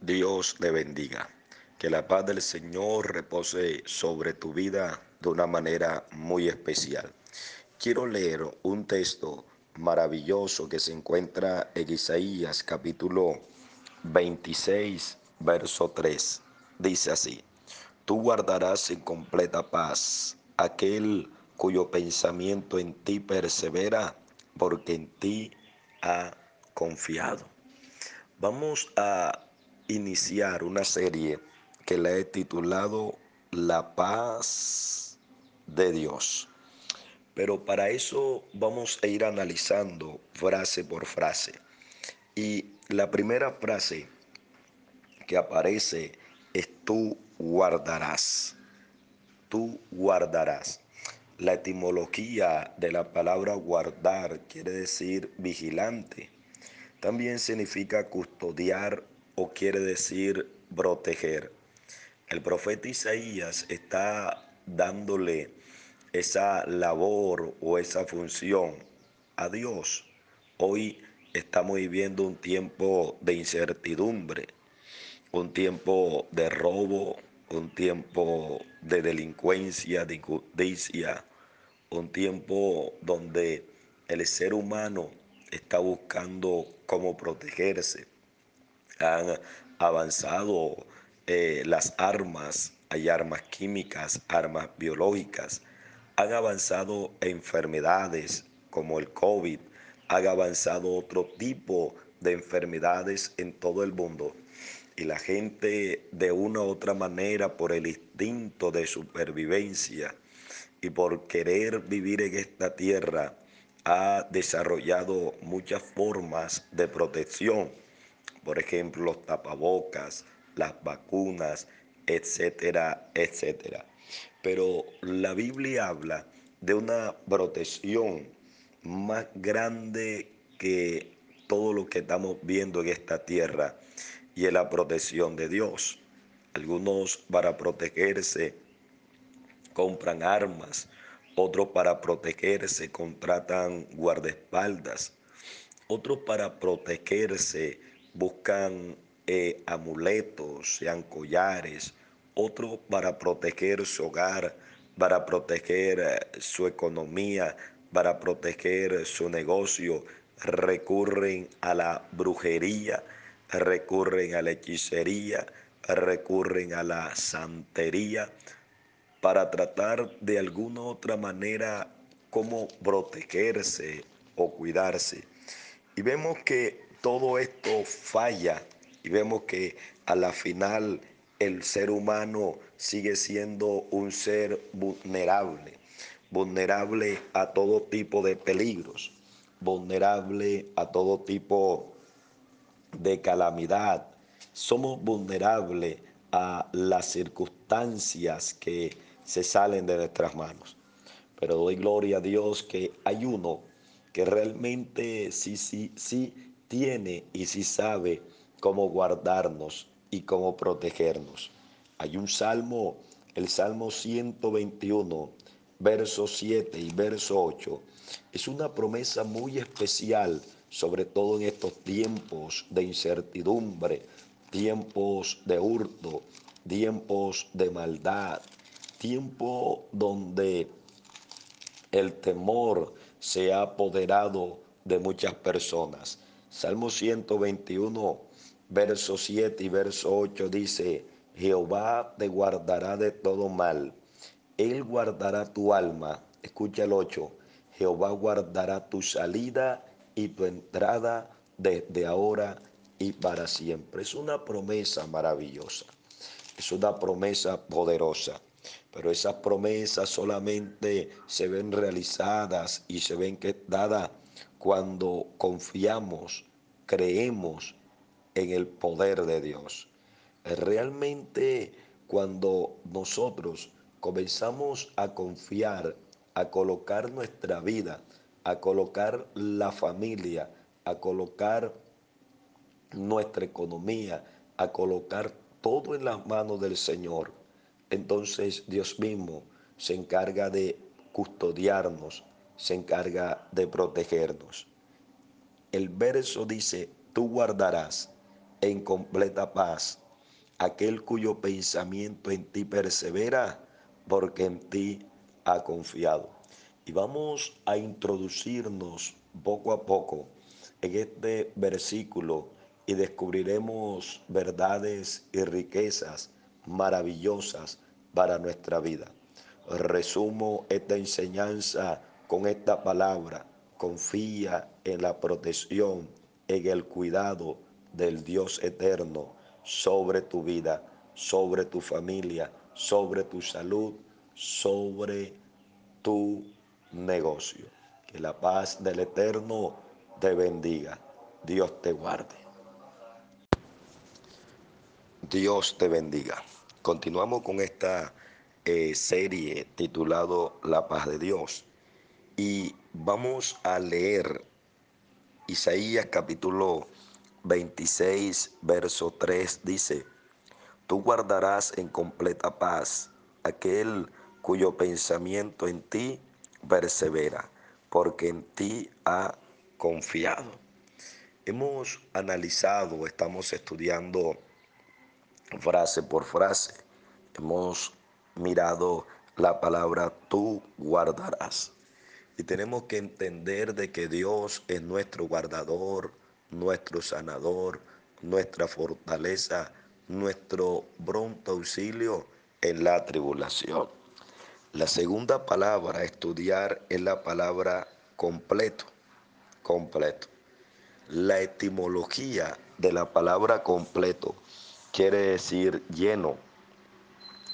Dios te bendiga. Que la paz del Señor repose sobre tu vida de una manera muy especial. Quiero leer un texto maravilloso que se encuentra en Isaías capítulo 26, verso 3. Dice así, tú guardarás en completa paz aquel cuyo pensamiento en ti persevera, porque en ti ha confiado. Vamos a iniciar una serie que la he titulado La paz de Dios. Pero para eso vamos a ir analizando frase por frase. Y la primera frase que aparece es tú guardarás. Tú guardarás. La etimología de la palabra guardar quiere decir vigilante. También significa custodiar o quiere decir proteger. El profeta Isaías está dándole esa labor o esa función a Dios. Hoy estamos viviendo un tiempo de incertidumbre, un tiempo de robo, un tiempo de delincuencia, de injusticia, un tiempo donde el ser humano está buscando cómo protegerse han avanzado eh, las armas, hay armas químicas, armas biológicas, han avanzado enfermedades como el COVID, han avanzado otro tipo de enfermedades en todo el mundo. Y la gente de una u otra manera, por el instinto de supervivencia y por querer vivir en esta tierra, ha desarrollado muchas formas de protección por ejemplo, los tapabocas, las vacunas, etcétera, etcétera. Pero la Biblia habla de una protección más grande que todo lo que estamos viendo en esta tierra y es la protección de Dios. Algunos para protegerse compran armas, otros para protegerse contratan guardaespaldas, otros para protegerse buscan eh, amuletos, sean collares, otros para proteger su hogar, para proteger eh, su economía, para proteger su negocio, recurren a la brujería, recurren a la hechicería, recurren a la santería, para tratar de alguna otra manera cómo protegerse o cuidarse. Y vemos que todo esto falla y vemos que a la final el ser humano sigue siendo un ser vulnerable, vulnerable a todo tipo de peligros, vulnerable a todo tipo de calamidad. Somos vulnerables a las circunstancias que se salen de nuestras manos. Pero doy gloria a Dios que hay uno que realmente sí, sí, sí tiene y si sabe cómo guardarnos y cómo protegernos. Hay un salmo, el Salmo 121, verso 7 y verso 8. Es una promesa muy especial, sobre todo en estos tiempos de incertidumbre, tiempos de hurto, tiempos de maldad, tiempo donde el temor se ha apoderado de muchas personas. Salmo 121, verso 7 y verso 8 dice, Jehová te guardará de todo mal. Él guardará tu alma. Escucha el 8. Jehová guardará tu salida y tu entrada desde ahora y para siempre. Es una promesa maravillosa. Es una promesa poderosa. Pero esas promesas solamente se ven realizadas y se ven que dadas cuando confiamos, creemos en el poder de Dios. Realmente cuando nosotros comenzamos a confiar, a colocar nuestra vida, a colocar la familia, a colocar nuestra economía, a colocar todo en las manos del Señor, entonces Dios mismo se encarga de custodiarnos, se encarga de protegernos. El verso dice, tú guardarás en completa paz aquel cuyo pensamiento en ti persevera, porque en ti ha confiado. Y vamos a introducirnos poco a poco en este versículo y descubriremos verdades y riquezas maravillosas para nuestra vida. Resumo esta enseñanza con esta palabra. Confía en la protección, en el cuidado del Dios eterno sobre tu vida, sobre tu familia, sobre tu salud, sobre tu negocio. Que la paz del eterno te bendiga. Dios te guarde. Dios te bendiga. Continuamos con esta eh, serie titulado La paz de Dios y vamos a leer Isaías capítulo 26, verso 3 dice, tú guardarás en completa paz aquel cuyo pensamiento en ti persevera, porque en ti ha confiado. Hemos analizado, estamos estudiando frase por frase, hemos mirado la palabra tú guardarás. Y tenemos que entender de que Dios es nuestro guardador, nuestro sanador, nuestra fortaleza, nuestro pronto auxilio en la tribulación. La segunda palabra a estudiar es la palabra completo, completo. La etimología de la palabra completo quiere decir lleno,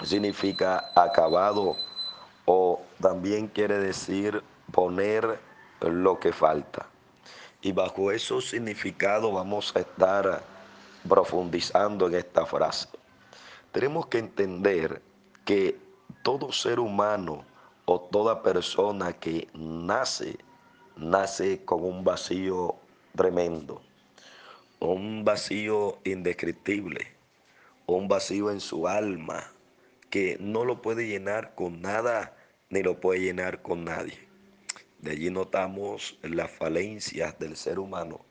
significa acabado o también quiere decir poner lo que falta. Y bajo esos significados vamos a estar profundizando en esta frase. Tenemos que entender que todo ser humano o toda persona que nace, nace con un vacío tremendo, un vacío indescriptible, un vacío en su alma que no lo puede llenar con nada ni lo puede llenar con nadie. De allí notamos las falencias del ser humano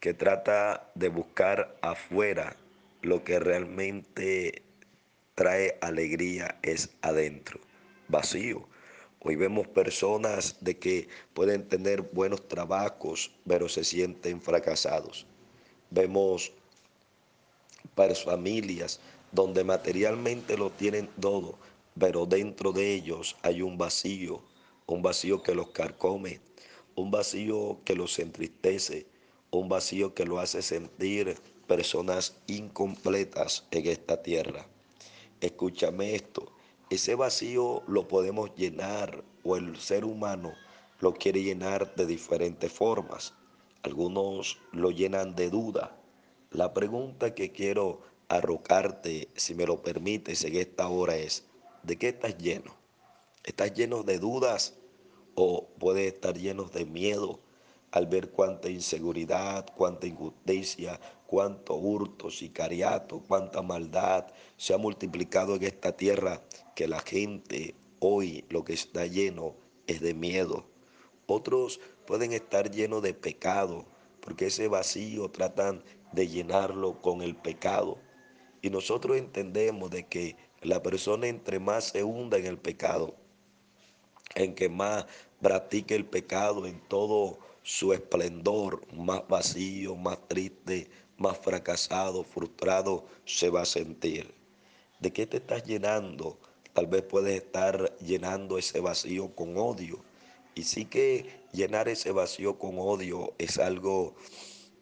que trata de buscar afuera lo que realmente trae alegría es adentro, vacío. Hoy vemos personas de que pueden tener buenos trabajos, pero se sienten fracasados. Vemos familias donde materialmente lo tienen todo, pero dentro de ellos hay un vacío, un vacío que los carcome, un vacío que los entristece, un vacío que lo hace sentir personas incompletas en esta tierra. Escúchame esto, ese vacío lo podemos llenar o el ser humano lo quiere llenar de diferentes formas. Algunos lo llenan de duda. La pregunta que quiero arrocarte, si me lo permites, en esta hora es, ¿de qué estás lleno? ¿Estás lleno de dudas o puedes estar lleno de miedo al ver cuánta inseguridad, cuánta injusticia, cuánto hurto, sicariato, cuánta maldad se ha multiplicado en esta tierra que la gente hoy lo que está lleno es de miedo. Otros pueden estar llenos de pecado porque ese vacío tratan de llenarlo con el pecado. Y nosotros entendemos de que la persona entre más se hunda en el pecado, en que más practique el pecado en todo su esplendor, más vacío, más triste, más fracasado, frustrado se va a sentir. ¿De qué te estás llenando? Tal vez puedes estar llenando ese vacío con odio. Y sí que llenar ese vacío con odio es algo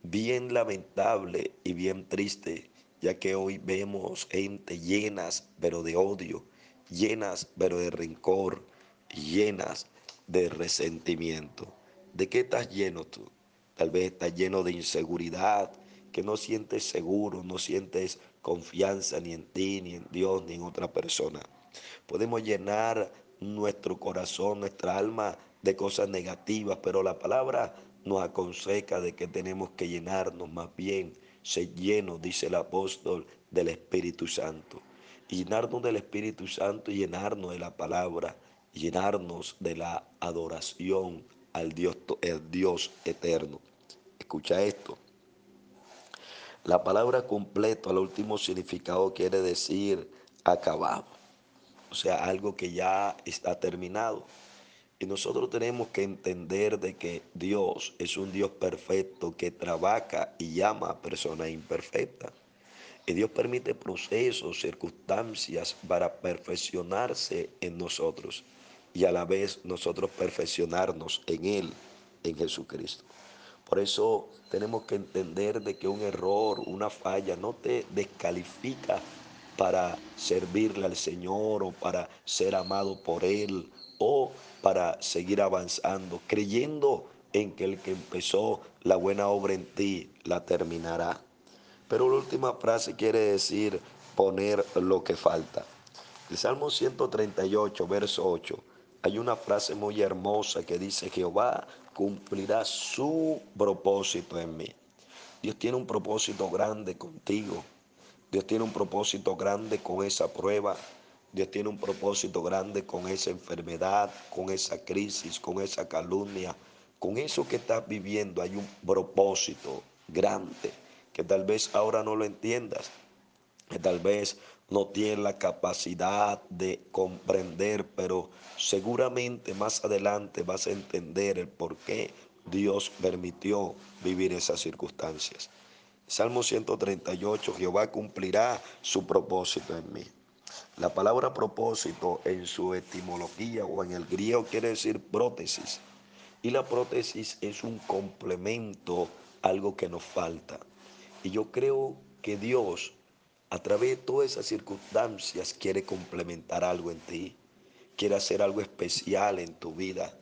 bien lamentable y bien triste, ya que hoy vemos gente llenas pero de odio, llenas pero de rencor, llenas de resentimiento. ¿De qué estás lleno tú? Tal vez estás lleno de inseguridad, que no sientes seguro, no sientes confianza ni en ti, ni en Dios, ni en otra persona. Podemos llenar nuestro corazón, nuestra alma de cosas negativas, pero la palabra nos aconseja de que tenemos que llenarnos más bien, ser llenos, dice el apóstol, del Espíritu Santo. Y llenarnos del Espíritu Santo y llenarnos de la palabra, llenarnos de la adoración al Dios, el Dios eterno. Escucha esto. La palabra completo al último significado quiere decir acabado. O sea, algo que ya está terminado. Y nosotros tenemos que entender de que Dios es un Dios perfecto que trabaja y llama a personas imperfectas. Y Dios permite procesos, circunstancias para perfeccionarse en nosotros y a la vez nosotros perfeccionarnos en Él, en Jesucristo. Por eso tenemos que entender de que un error, una falla, no te descalifica para servirle al Señor o para ser amado por Él o para seguir avanzando, creyendo en que el que empezó la buena obra en ti la terminará. Pero la última frase quiere decir poner lo que falta. El Salmo 138, verso 8, hay una frase muy hermosa que dice, Jehová cumplirá su propósito en mí. Dios tiene un propósito grande contigo. Dios tiene un propósito grande con esa prueba. Dios tiene un propósito grande con esa enfermedad, con esa crisis, con esa calumnia. Con eso que estás viviendo hay un propósito grande que tal vez ahora no lo entiendas, que tal vez no tienes la capacidad de comprender, pero seguramente más adelante vas a entender el por qué Dios permitió vivir esas circunstancias. Salmo 138, Jehová cumplirá su propósito en mí. La palabra propósito en su etimología o en el griego quiere decir prótesis. Y la prótesis es un complemento, algo que nos falta. Y yo creo que Dios, a través de todas esas circunstancias, quiere complementar algo en ti, quiere hacer algo especial en tu vida.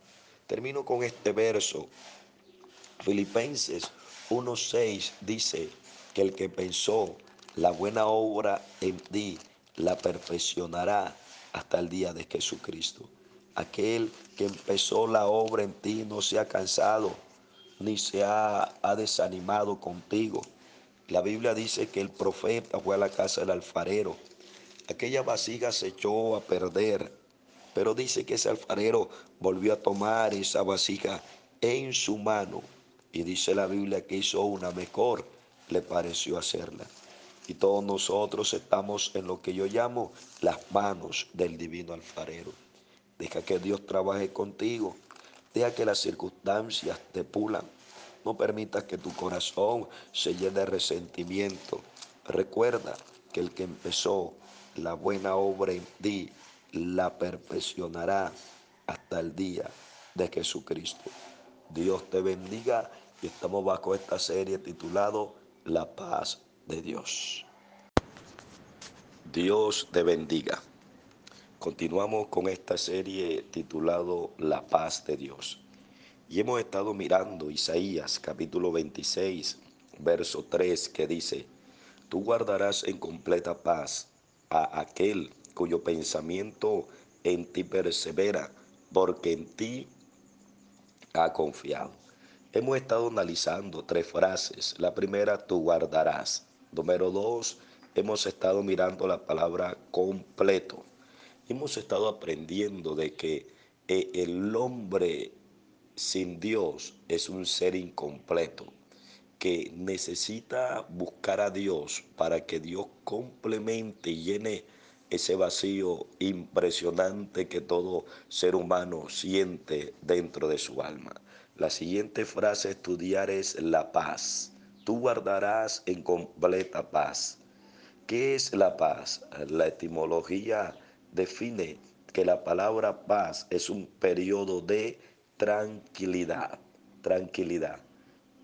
Termino con este verso. Filipenses 1.6 dice que el que pensó la buena obra en ti, la perfeccionará hasta el día de Jesucristo. Aquel que empezó la obra en ti no se ha cansado ni se ha, ha desanimado contigo la Biblia dice que el profeta fue a la casa del alfarero. Aquella vasija se echó a perder, pero dice que ese alfarero volvió a tomar esa vasija en su mano y dice la Biblia que hizo una mejor, le pareció hacerla. Y todos nosotros estamos en lo que yo llamo las manos del divino alfarero. Deja que Dios trabaje contigo. Deja que las circunstancias te pulan. No permitas que tu corazón se llene de resentimiento. Recuerda que el que empezó la buena obra en ti la perfeccionará hasta el día de Jesucristo. Dios te bendiga y estamos bajo esta serie titulado La paz de Dios. Dios te bendiga. Continuamos con esta serie titulado La paz de Dios. Y hemos estado mirando Isaías capítulo 26, verso 3, que dice, tú guardarás en completa paz a aquel cuyo pensamiento en ti persevera, porque en ti ha confiado. Hemos estado analizando tres frases. La primera, tú guardarás. Número dos, hemos estado mirando la palabra completo. Hemos estado aprendiendo de que eh, el hombre sin Dios es un ser incompleto que necesita buscar a Dios para que Dios complemente y llene ese vacío impresionante que todo ser humano siente dentro de su alma. La siguiente frase a estudiar es la paz. Tú guardarás en completa paz. ¿Qué es la paz? La etimología define que la palabra paz es un periodo de tranquilidad, tranquilidad.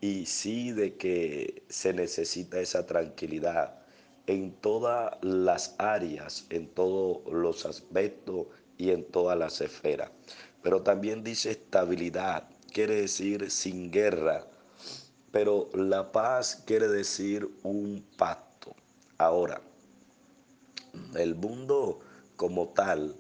Y sí de que se necesita esa tranquilidad en todas las áreas, en todos los aspectos y en todas las esferas. Pero también dice estabilidad, quiere decir sin guerra. Pero la paz quiere decir un pacto. Ahora, el mundo como tal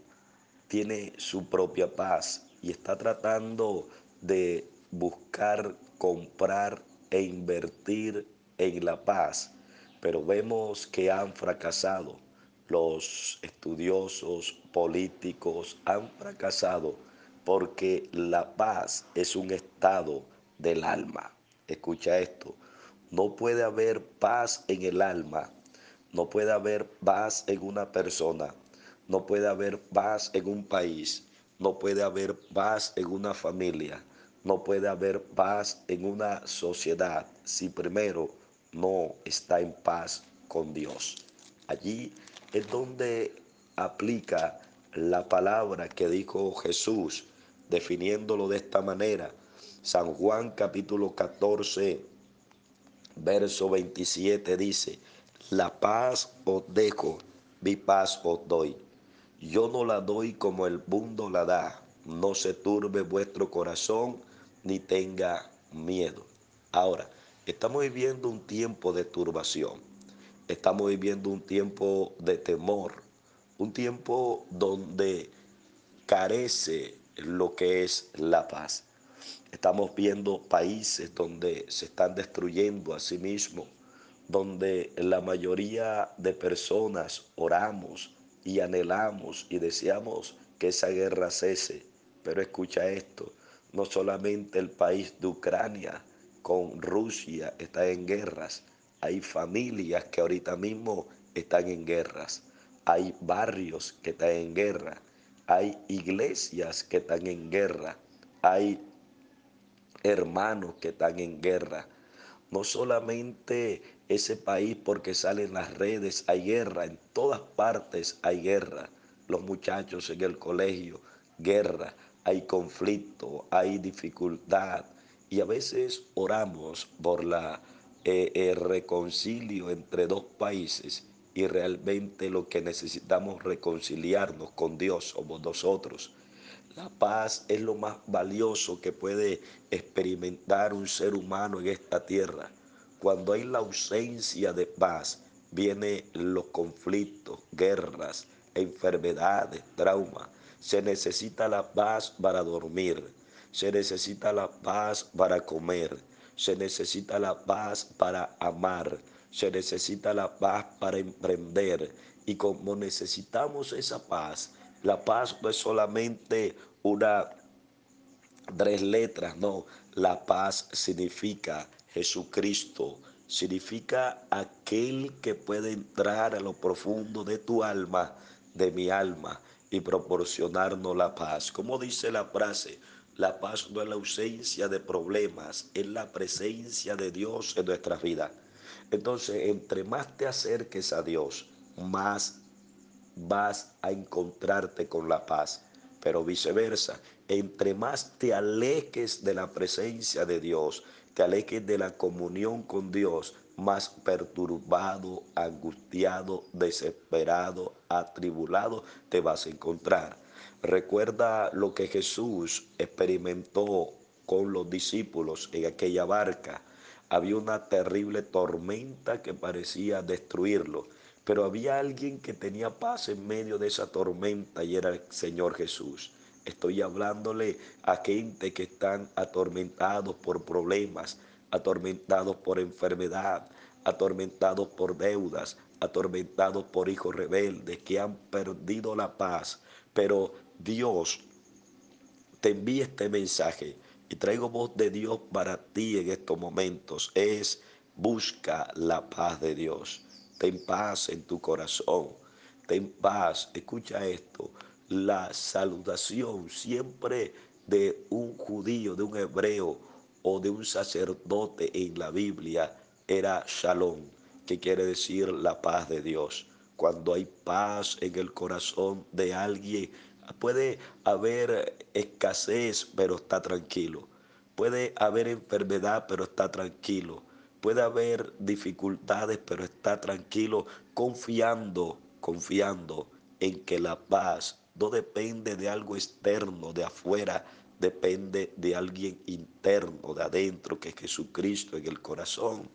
tiene su propia paz y está tratando de buscar, comprar e invertir en la paz, pero vemos que han fracasado. Los estudiosos políticos han fracasado porque la paz es un estado del alma. Escucha esto, No puede haber paz en el alma, no puede haber paz en una persona, no puede haber paz en un país, no puede haber paz en una familia, no puede haber paz en una sociedad si primero no está en paz con Dios. Allí es donde aplica la palabra que dijo Jesús, definiéndolo de esta manera. San Juan capítulo 14, verso 27 dice, la paz os dejo, mi paz os doy. Yo no la doy como el mundo la da. No se turbe vuestro corazón ni tenga miedo. Ahora, estamos viviendo un tiempo de turbación. Estamos viviendo un tiempo de temor. Un tiempo donde carece lo que es la paz. Estamos viendo países donde se están destruyendo a sí mismos, donde la mayoría de personas oramos y anhelamos y deseamos que esa guerra cese. Pero escucha esto, no solamente el país de Ucrania con Rusia está en guerras, hay familias que ahorita mismo están en guerras, hay barrios que están en guerra, hay iglesias que están en guerra, hay hermanos que están en guerra. No solamente ese país porque salen las redes, hay guerra, en todas partes hay guerra. Los muchachos en el colegio, guerra, hay conflicto, hay dificultad. Y a veces oramos por la eh, el reconcilio entre dos países y realmente lo que necesitamos reconciliarnos con Dios somos nosotros. La paz es lo más valioso que puede experimentar un ser humano en esta tierra. Cuando hay la ausencia de paz, vienen los conflictos, guerras, enfermedades, traumas. Se necesita la paz para dormir, se necesita la paz para comer, se necesita la paz para amar, se necesita la paz para emprender. Y como necesitamos esa paz, la paz no es solamente una tres letras, no. La paz significa Jesucristo, significa aquel que puede entrar a lo profundo de tu alma, de mi alma, y proporcionarnos la paz. Como dice la frase, la paz no es la ausencia de problemas, es la presencia de Dios en nuestra vida. Entonces, entre más te acerques a Dios, más vas a encontrarte con la paz. Pero viceversa, entre más te alejes de la presencia de Dios, te alejes de la comunión con Dios, más perturbado, angustiado, desesperado, atribulado te vas a encontrar. Recuerda lo que Jesús experimentó con los discípulos en aquella barca. Había una terrible tormenta que parecía destruirlo pero había alguien que tenía paz en medio de esa tormenta y era el Señor Jesús. Estoy hablándole a gente que están atormentados por problemas, atormentados por enfermedad, atormentados por deudas, atormentados por hijos rebeldes que han perdido la paz. Pero Dios te envía este mensaje y traigo voz de Dios para ti en estos momentos. Es busca la paz de Dios. Ten paz en tu corazón. Ten paz. Escucha esto. La saludación siempre de un judío, de un hebreo o de un sacerdote en la Biblia era shalom, que quiere decir la paz de Dios. Cuando hay paz en el corazón de alguien, puede haber escasez, pero está tranquilo. Puede haber enfermedad, pero está tranquilo. Puede haber dificultades, pero está tranquilo, confiando, confiando en que la paz no depende de algo externo, de afuera, depende de alguien interno, de adentro, que es Jesucristo en el corazón.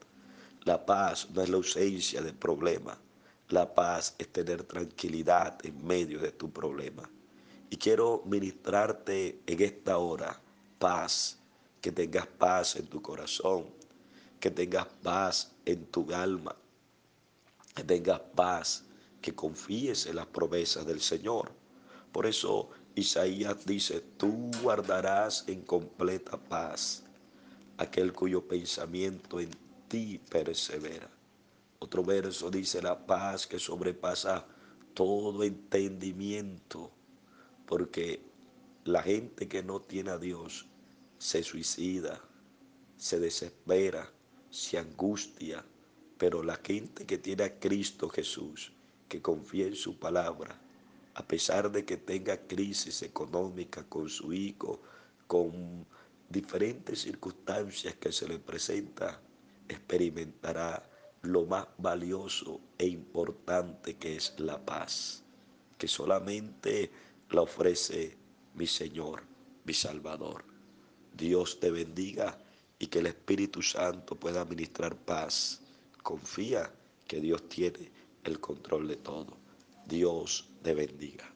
La paz no es la ausencia de problema. La paz es tener tranquilidad en medio de tu problema. Y quiero ministrarte en esta hora paz, que tengas paz en tu corazón, que tengas paz en tu alma, que tengas paz, que confíes en las promesas del Señor. Por eso Isaías dice, tú guardarás en completa paz aquel cuyo pensamiento en ti persevera. Otro verso dice la paz que sobrepasa todo entendimiento, porque la gente que no tiene a Dios se suicida, se desespera, se angustia, pero la gente que tiene a Cristo Jesús, que confía en su palabra, a pesar de que tenga crisis económica con su hijo, con diferentes circunstancias que se le presenta, experimentará lo más valioso e importante que es la paz, que solamente la ofrece mi Señor, mi Salvador. Dios te bendiga y que el Espíritu Santo pueda ministrar paz. Confía que Dios tiene el control de todo. Dios te bendiga.